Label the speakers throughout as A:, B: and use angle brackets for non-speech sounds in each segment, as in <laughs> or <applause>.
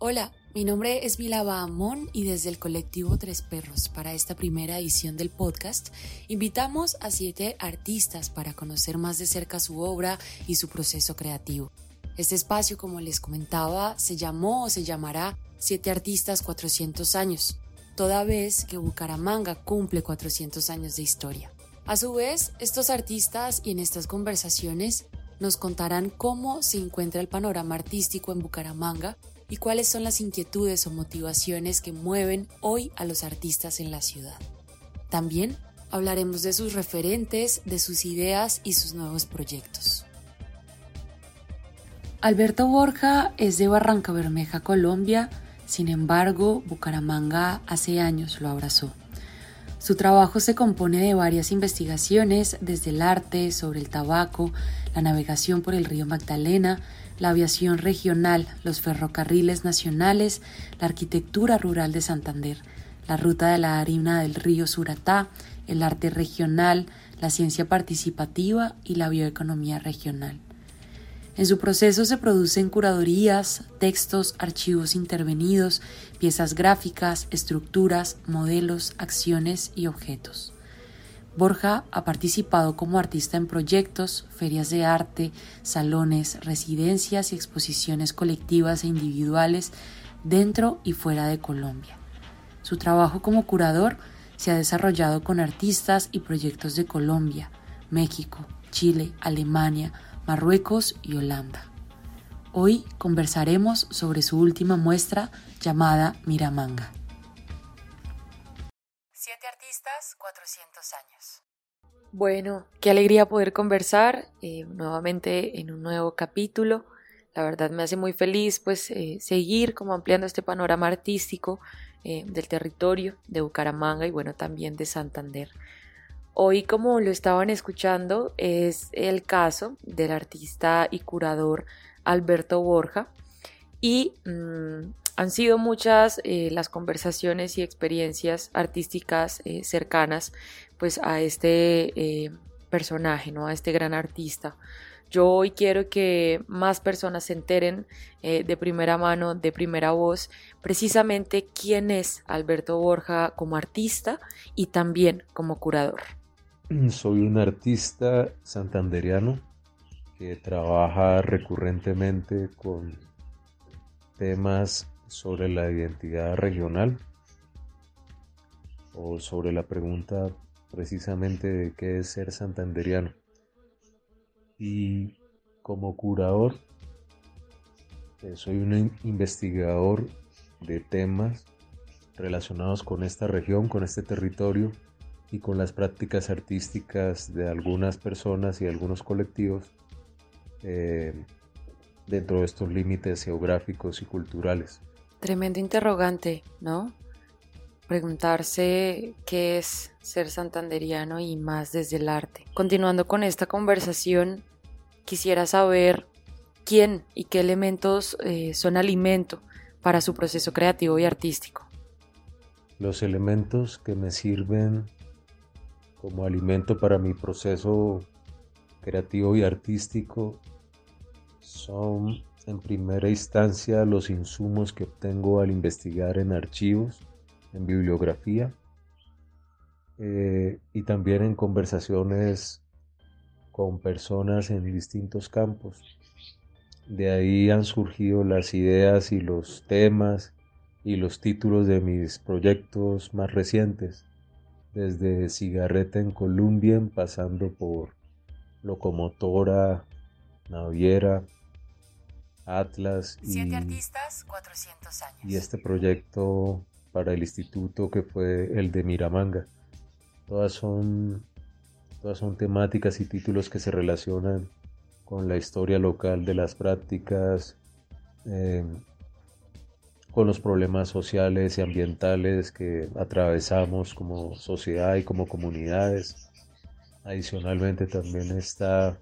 A: Hola, mi nombre es Vilaba Amón y desde el colectivo Tres Perros para esta primera edición del podcast invitamos a siete artistas para conocer más de cerca su obra y su proceso creativo. Este espacio, como les comentaba, se llamó o se llamará Siete Artistas 400 años, toda vez que Bucaramanga cumple 400 años de historia. A su vez, estos artistas y en estas conversaciones nos contarán cómo se encuentra el panorama artístico en Bucaramanga y cuáles son las inquietudes o motivaciones que mueven hoy a los artistas en la ciudad. También hablaremos de sus referentes, de sus ideas y sus nuevos proyectos. Alberto Borja es de Barranca Bermeja, Colombia, sin embargo, Bucaramanga hace años lo abrazó. Su trabajo se compone de varias investigaciones, desde el arte, sobre el tabaco, la navegación por el río Magdalena, la aviación regional, los ferrocarriles nacionales, la arquitectura rural de Santander, la ruta de la harina del río Suratá, el arte regional, la ciencia participativa y la bioeconomía regional. En su proceso se producen curadurías, textos, archivos intervenidos, piezas gráficas, estructuras, modelos, acciones y objetos. Borja ha participado como artista en proyectos, ferias de arte, salones, residencias y exposiciones colectivas e individuales dentro y fuera de Colombia. Su trabajo como curador se ha desarrollado con artistas y proyectos de Colombia, México, Chile, Alemania, Marruecos y Holanda. Hoy conversaremos sobre su última muestra llamada Miramanga. Siete artistas, 400 años. Bueno, qué alegría poder conversar eh, nuevamente en un nuevo capítulo. La verdad me hace muy feliz pues eh, seguir como ampliando este panorama artístico eh, del territorio de Bucaramanga y bueno también de Santander. Hoy, como lo estaban escuchando, es el caso del artista y curador Alberto Borja y mm, han sido muchas eh, las conversaciones y experiencias artísticas eh, cercanas pues a este eh, personaje, ¿no? a este gran artista. Yo hoy quiero que más personas se enteren de primera mano, de primera voz, precisamente quién es Alberto Borja como artista y también como curador.
B: Soy un artista santanderiano que trabaja recurrentemente con temas sobre la identidad regional o sobre la pregunta precisamente de qué es ser santanderiano. Y como curador, eh, soy un investigador de temas relacionados con esta región, con este territorio y con las prácticas artísticas de algunas personas y algunos colectivos eh, dentro de estos límites geográficos y culturales.
A: Tremendo interrogante, ¿no? Preguntarse qué es ser santanderiano y más desde el arte. Continuando con esta conversación, quisiera saber quién y qué elementos eh, son alimento para su proceso creativo y artístico.
B: Los elementos que me sirven como alimento para mi proceso creativo y artístico son en primera instancia los insumos que obtengo al investigar en archivos, en bibliografía eh, y también en conversaciones con personas en distintos campos. De ahí han surgido las ideas y los temas y los títulos de mis proyectos más recientes desde Cigarreta en Colombia, pasando por Locomotora, Naviera, Atlas y,
A: artistas, 400 años.
B: y este proyecto para el instituto que fue el de Miramanga. Todas son, todas son temáticas y títulos que se relacionan con la historia local de las prácticas, eh, con los problemas sociales y ambientales que atravesamos como sociedad y como comunidades. Adicionalmente también está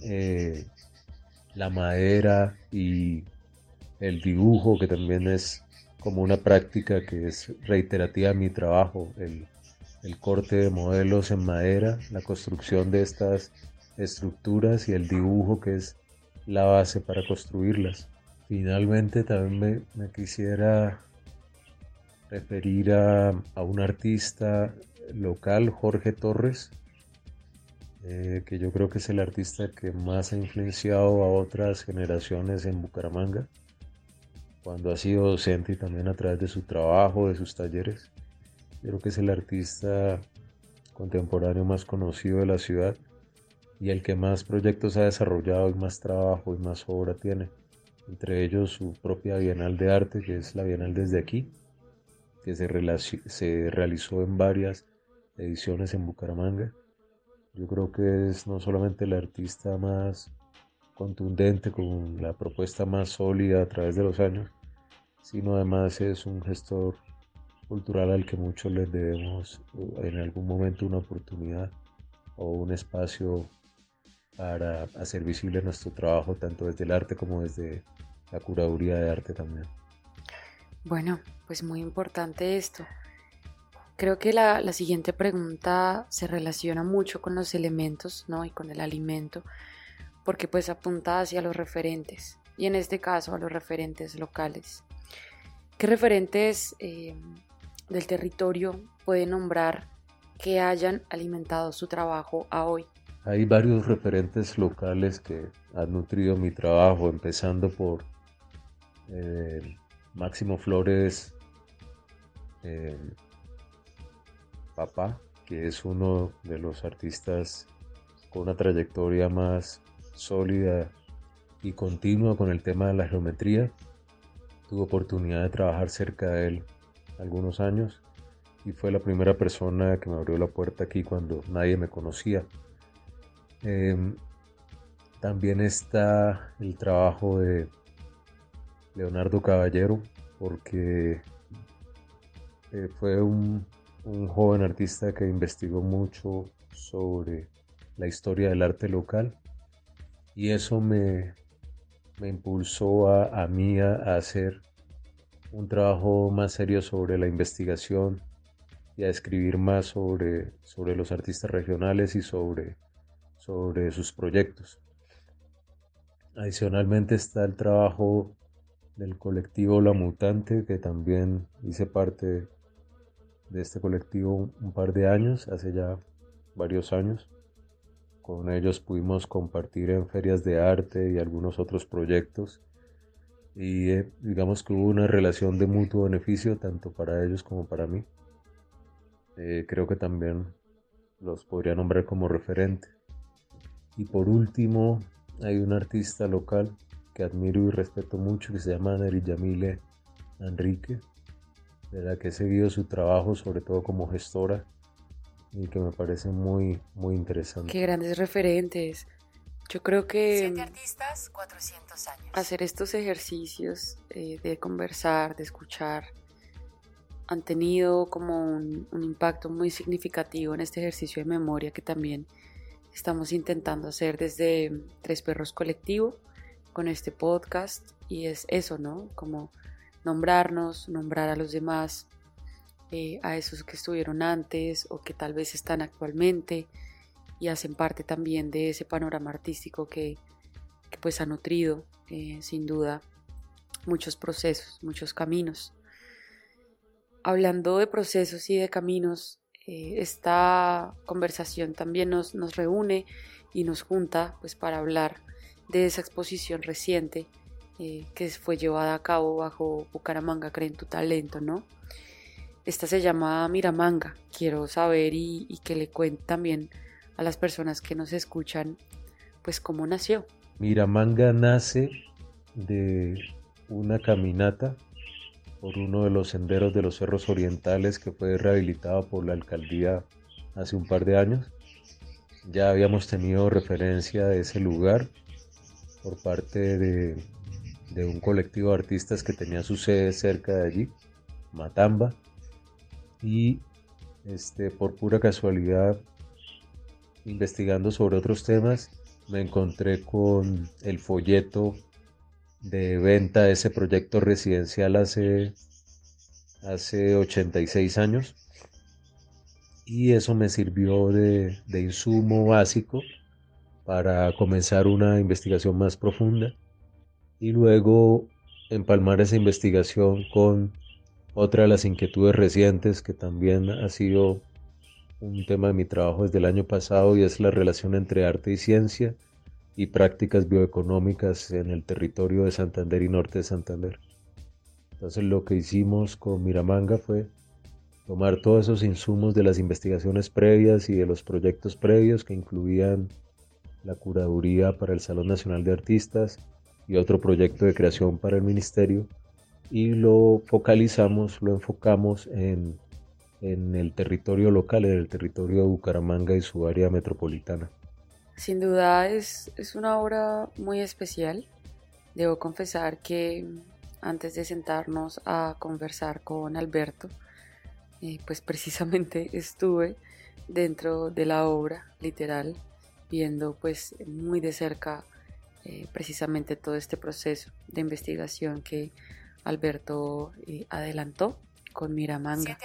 B: eh, la madera y el dibujo, que también es como una práctica que es reiterativa en mi trabajo, el, el corte de modelos en madera, la construcción de estas estructuras y el dibujo que es la base para construirlas. Finalmente también me, quisiera referir a, a, un artista local, Jorge Torres, eh, que yo creo que es el artista que más ha influenciado a otras generaciones en Bucaramanga, cuando ha sido docente y también a través de su trabajo, de sus talleres. Creo que es el artista contemporáneo más conocido de la ciudad y el que más proyectos ha desarrollado y más trabajo y más obra tiene. Entre ellos su propia Bienal de Arte, que es la Bienal desde aquí, que se, se realizó en varias ediciones en Bucaramanga yo creo que es no solamente el artista más contundente, con la propuesta más sólida a través de los años, sino además es un gestor cultural al que muchos les debemos eh, en algún momento una oportunidad o un espacio para hacer visible nuestro trabajo tanto desde el arte como desde la curaduría de arte también.
A: Bueno, pues muy importante esto. Creo que la, siguiente pregunta se relaciona mucho con los elementos ¿no? y con el alimento, porque pues apunta hacia los referentes, y en este caso a los referentes locales. ¿Qué referentes eh, del territorio puede nombrar que hayan alimentado su trabajo a hoy?
B: Hay varios referentes locales que han nutrido mi trabajo, empezando por eh, Máximo Flores, eh, Papá, que es uno de los artistas con una trayectoria más sólida y continua con el tema de la geometría. Tuve oportunidad de trabajar cerca de él algunos años y fue la primera persona que me abrió la puerta aquí cuando nadie me conocía. Em, también está el trabajo de Leonardo Caballero, porque eh, fue un un joven artista que investigó mucho sobre la historia del arte local y eso me, me impulsó a, a mí a, hacer un trabajo más serio sobre la investigación y a escribir más sobre, sobre los artistas regionales y sobre, sobre sus proyectos. Adicionalmente está el trabajo del colectivo La Mutante, que también hice parte de este colectivo un par de años, hace ya varios años. Con ellos pudimos compartir en ferias de arte y algunos otros proyectos. Y eh, digamos que hubo una relación de mutuo beneficio tanto para ellos como para mí. Eh, creo que también los podría nombrar como referente. Y por último, hay un artista local que admiro y respeto mucho que se llama Neri Yamile Enrique de la que he seguido su trabajo, sobre todo como gestora, y que me parece muy, muy interesante.
A: Qué grandes referentes. Yo creo que artistas, 400 años. hacer estos ejercicios eh, de conversar, de escuchar, han tenido como un, un impacto muy significativo en este ejercicio de memoria que también estamos intentando hacer desde Tres Perros Colectivo con este podcast y es eso, ¿no? Como nombrarnos, nombrar a los demás, eh, a esos que estuvieron antes o que tal vez están actualmente y hacen parte también de ese panorama artístico que, pues ha nutrido eh, sin duda muchos procesos, muchos caminos. Hablando de procesos y de caminos, eh, esta conversación también nos, nos reúne y nos junta pues para hablar de esa exposición reciente eh, que fue llevada a cabo bajo Bucaramanga Creen tu Talento, ¿no? Esta se llama Miramanga. Quiero saber y, que le cuente también a las personas que nos escuchan, pues cómo nació.
B: Miramanga nace de una caminata por uno de los senderos de los cerros orientales que fue rehabilitado por la alcaldía hace un par de años. Ya habíamos tenido referencia de ese lugar por parte de de un colectivo de artistas que tenía su sede cerca de allí, Matamba, y este, por pura casualidad, investigando sobre otros temas, me encontré con el folleto de venta de ese proyecto residencial hace, hace 86 años. Y eso me sirvió de, de insumo básico para comenzar una investigación más profunda y luego empalmar esa investigación con otra de las inquietudes recientes que también ha sido un tema de mi trabajo desde el año pasado y es la relación entre arte y ciencia y prácticas bioeconómicas en el territorio de Santander y norte de Santander. Entonces lo que hicimos con Miramanga fue tomar todos esos insumos de las investigaciones previas y de los proyectos previos que incluían la curaduría para el Salón Nacional de Artistas y otro proyecto de creación para el Ministerio y lo focalizamos, lo enfocamos en, en el territorio local, en el territorio de Bucaramanga y su área metropolitana.
A: Sin duda es, es una obra muy especial. Debo confesar que antes de sentarnos a conversar con Alberto, eh, pues precisamente <laughs> estuve dentro de la obra, literal, viendo pues muy de cerca eh, precisamente todo este proceso de investigación que Alberto eh, adelantó con Miramanga.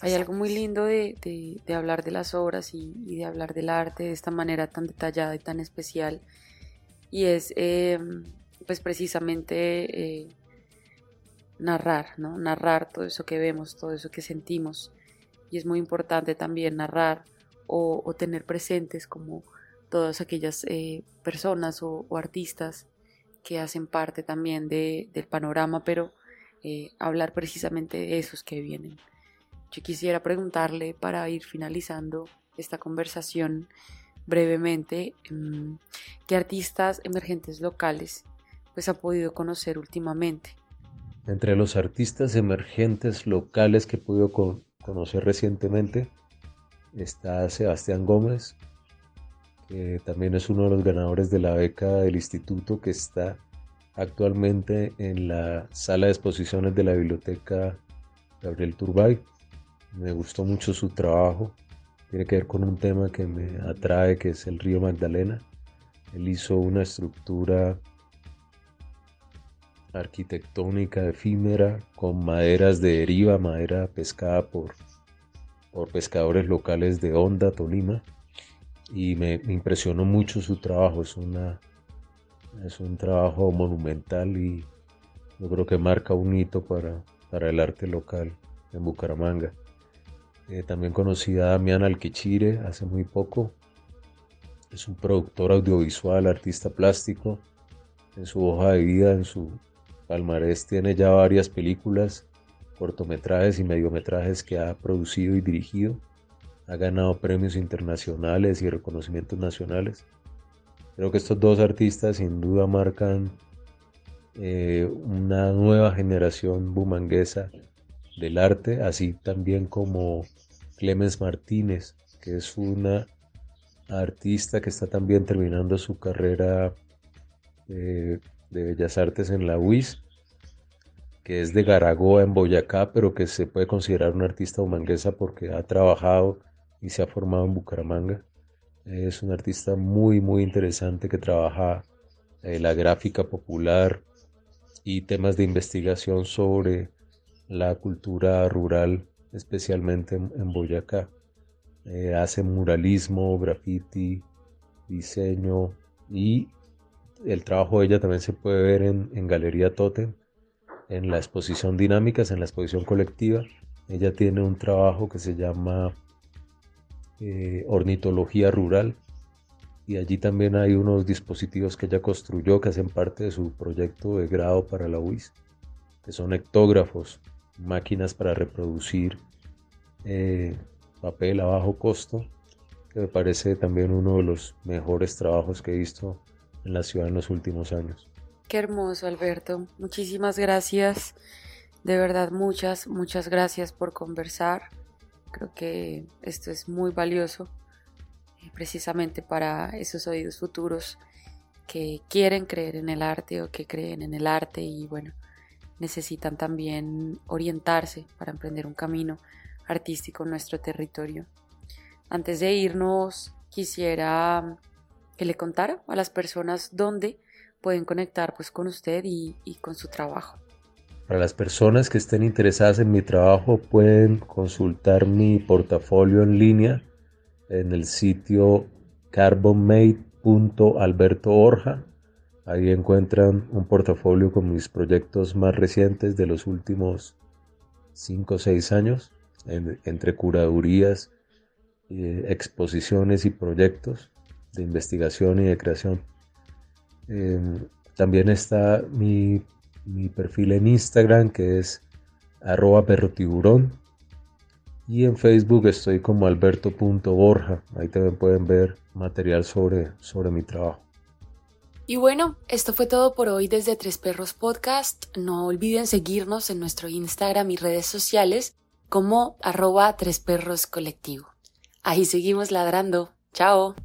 A: Hay algo muy lindo de, de, hablar de las obras y, de hablar del arte de esta manera tan detallada y tan especial. Y es em, pues precisamente eh, narrar, ¿no? Narrar todo eso que vemos, todo eso que sentimos. Y es muy importante también narrar o, tener presentes como todas aquellas eh, personas o, o artistas que hacen parte también de, del panorama, pero eh, hablar precisamente de esos que vienen. Yo quisiera preguntarle para ir finalizando esta conversación brevemente, mm, ¿qué artistas emergentes locales pues ha podido conocer últimamente?
B: Entre los artistas emergentes locales que he podido conocer recientemente está Sebastián Gómez, que también es uno de los ganadores de la beca del instituto que está actualmente en la sala de exposiciones de la biblioteca Gabriel Turbay. Me gustó mucho su trabajo. Tiene que ver con un tema que me atrae, que es el río Magdalena. Él hizo una estructura arquitectónica efímera con maderas de deriva, madera pescada por, por pescadores locales de Honda, Tolima. Y me, impresionó mucho su trabajo. Es una es un trabajo monumental y yo creo que marca un hito para, para el arte local en Bucaramanga. Eh, también conocí a Damián Alquichire hace muy poco. Es un productor audiovisual, artista plástico. En su hoja de vida, en su palmarés, tiene ya varias películas, cortometrajes y mediometrajes que ha producido y dirigido. Ha ganado premios internacionales y reconocimientos nacionales. Creo que estos dos artistas sin duda marcan eh, una nueva generación bumanguesa del arte, así también como Clemens Martínez, que es una artista que está también terminando su carrera de, de Bellas Artes en la UIS, que es de Garagoa en Boyacá, pero que se puede considerar una artista bumanguesa porque ha trabajado y se ha formado en Bucaramanga. Es un artista muy, muy interesante que trabaja eh, la gráfica popular y temas de investigación sobre la cultura rural, especialmente en, Boyacá. Eh, hace muralismo, graffiti, diseño y el trabajo de ella también se puede ver en, en Galería Totem, en la exposición Dinámicas, en la exposición colectiva. Ella tiene un trabajo que se llama eh, ornitología rural y allí también hay unos dispositivos que ella construyó que hacen parte de su proyecto de grado para la UIS, que son ectógrafos, máquinas para reproducir eh, papel a bajo costo, que me parece también uno de los mejores trabajos que he visto en la ciudad en los últimos años.
A: Qué hermoso, Alberto. Muchísimas gracias. De verdad, muchas, muchas gracias por conversar. Creo que esto es muy valioso eh, precisamente para esos oídos futuros que quieren creer en el arte o que creen en el arte y bueno, necesitan también orientarse para emprender un camino artístico en nuestro territorio. Antes de irnos, quisiera que le contara a las personas dónde pueden conectar pues con usted y, y con su trabajo.
B: Para las personas que estén interesadas en mi trabajo pueden consultar mi portafolio en línea en el sitio carbonmade.albertoorja. Ahí encuentran un portafolio con mis proyectos más recientes de los últimos 5 o 6 años, entre curadurías, eh, exposiciones y proyectos de investigación y de creación. Em, también está mi, mi, perfil en Instagram que es arroba perrotiburón y en Facebook estoy como alberto.borja. Ahí también pueden ver material sobre, sobre mi trabajo.
A: Y bueno, esto fue todo por hoy desde Tres Perros Podcast. No olviden seguirnos en nuestro Instagram y redes sociales como arroba Tres Perros Colectivo. Ahí seguimos ladrando. Chao.